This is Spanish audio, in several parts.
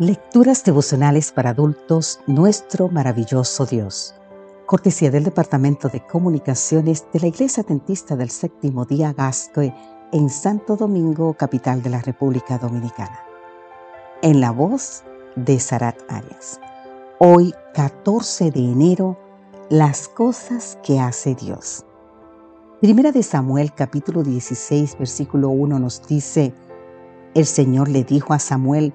Lecturas devocionales para adultos, nuestro maravilloso Dios. Cortesía del Departamento de Comunicaciones de la Iglesia Adventista del Séptimo Día Gascoe en Santo Domingo, capital de la República Dominicana. En la voz de Sarat Arias. Hoy, 14 de enero, las cosas que hace Dios. Primera de Samuel capítulo 16 versículo 1 nos dice, el Señor le dijo a Samuel,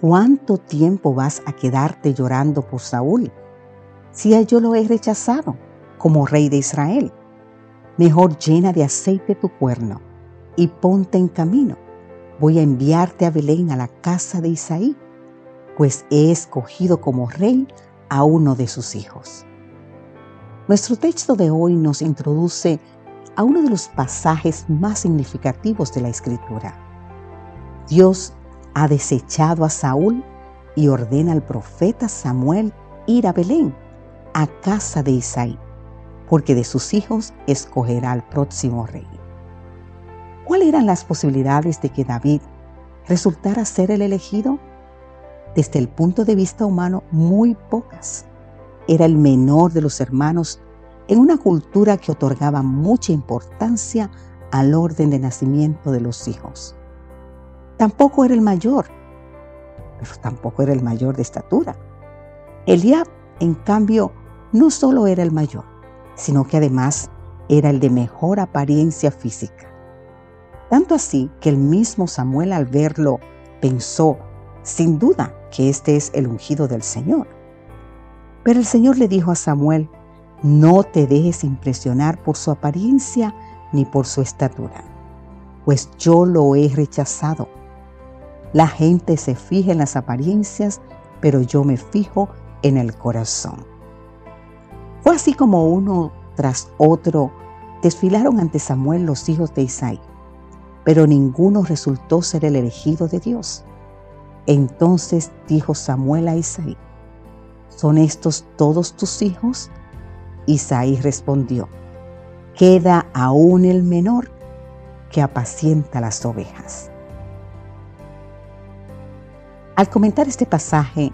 ¿cuánto tiempo vas a quedarte llorando por Saúl? Si yo lo he rechazado como rey de Israel. Mejor llena de aceite tu cuerno y ponte en camino. Voy a enviarte a Belén a la casa de Isaí, pues he escogido como rey a uno de sus hijos. Nuestro texto de hoy nos introduce a uno de los pasajes más significativos de la Escritura. Dios ha desechado a Saúl y ordena al profeta Samuel ir a Belén, a casa de Isaí, porque de sus hijos escogerá al próximo rey. ¿Cuáles eran las posibilidades de que David resultara ser el elegido? Desde el punto de vista humano, muy pocas. Era el menor de los hermanos en una cultura que otorgaba mucha importancia al orden de nacimiento de los hijos. Tampoco era el mayor, pero tampoco era el mayor de estatura. Eliab, en cambio, no solo era el mayor, sino que además era el de mejor apariencia física. Tanto así que el mismo Samuel al verlo pensó, sin duda, que este es el ungido del Señor. Pero el Señor le dijo a Samuel, no te dejes impresionar por su apariencia ni por su estatura, pues yo lo he rechazado la gente se fija en las apariencias, pero yo me fijo en el corazón. Fue así como uno tras otro desfilaron ante Samuel los hijos de Isaí, pero ninguno resultó ser el elegido de Dios. Entonces dijo Samuel a Isaí, ¿son estos todos tus hijos? Isaí respondió, queda aún el menor que apacienta las ovejas. Al comentar este pasaje,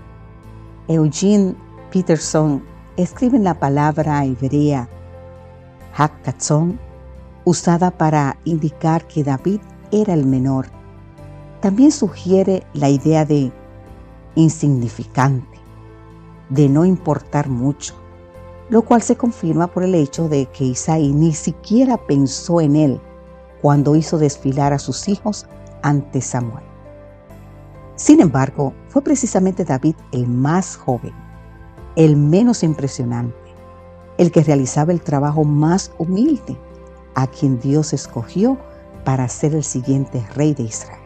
Eugene Peterson escribe en la palabra hebrea Hakkatzon, usada para indicar que David era el menor. También sugiere la idea de insignificante, de no importar mucho, lo cual se confirma por el hecho de que Isaí ni siquiera pensó en él cuando hizo desfilar a sus hijos ante Samuel. Sin embargo, fue precisamente David el más joven, el menos impresionante, el que realizaba el trabajo más humilde, a quien Dios escogió para ser el siguiente rey de Israel.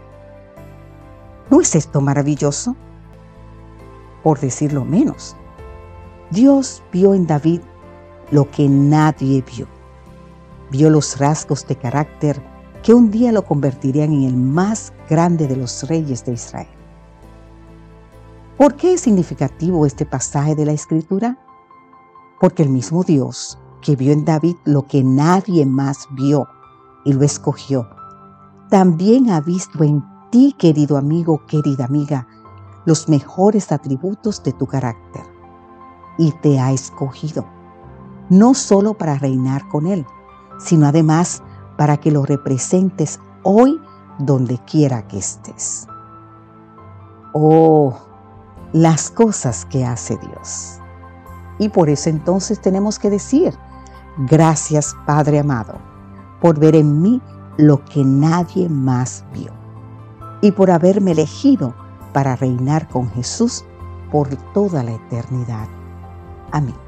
¿No es esto maravilloso? Por decirlo menos, Dios vio en David lo que nadie vio. Vio los rasgos de carácter que un día lo convertirían en el más grande de los reyes de Israel. ¿Por qué es significativo este pasaje de la Escritura? Porque el mismo Dios que vio en David lo que nadie más vio y lo escogió, también ha visto en ti, querido amigo, querida amiga, los mejores atributos de tu carácter y te ha escogido, no solo para reinar con Él, sino además para que lo representes hoy donde quiera que estés. Oh, las cosas que hace Dios. Y por eso entonces tenemos que decir, gracias Padre amado, por ver en mí lo que nadie más vio y por haberme elegido para reinar con Jesús por toda la eternidad. Amén.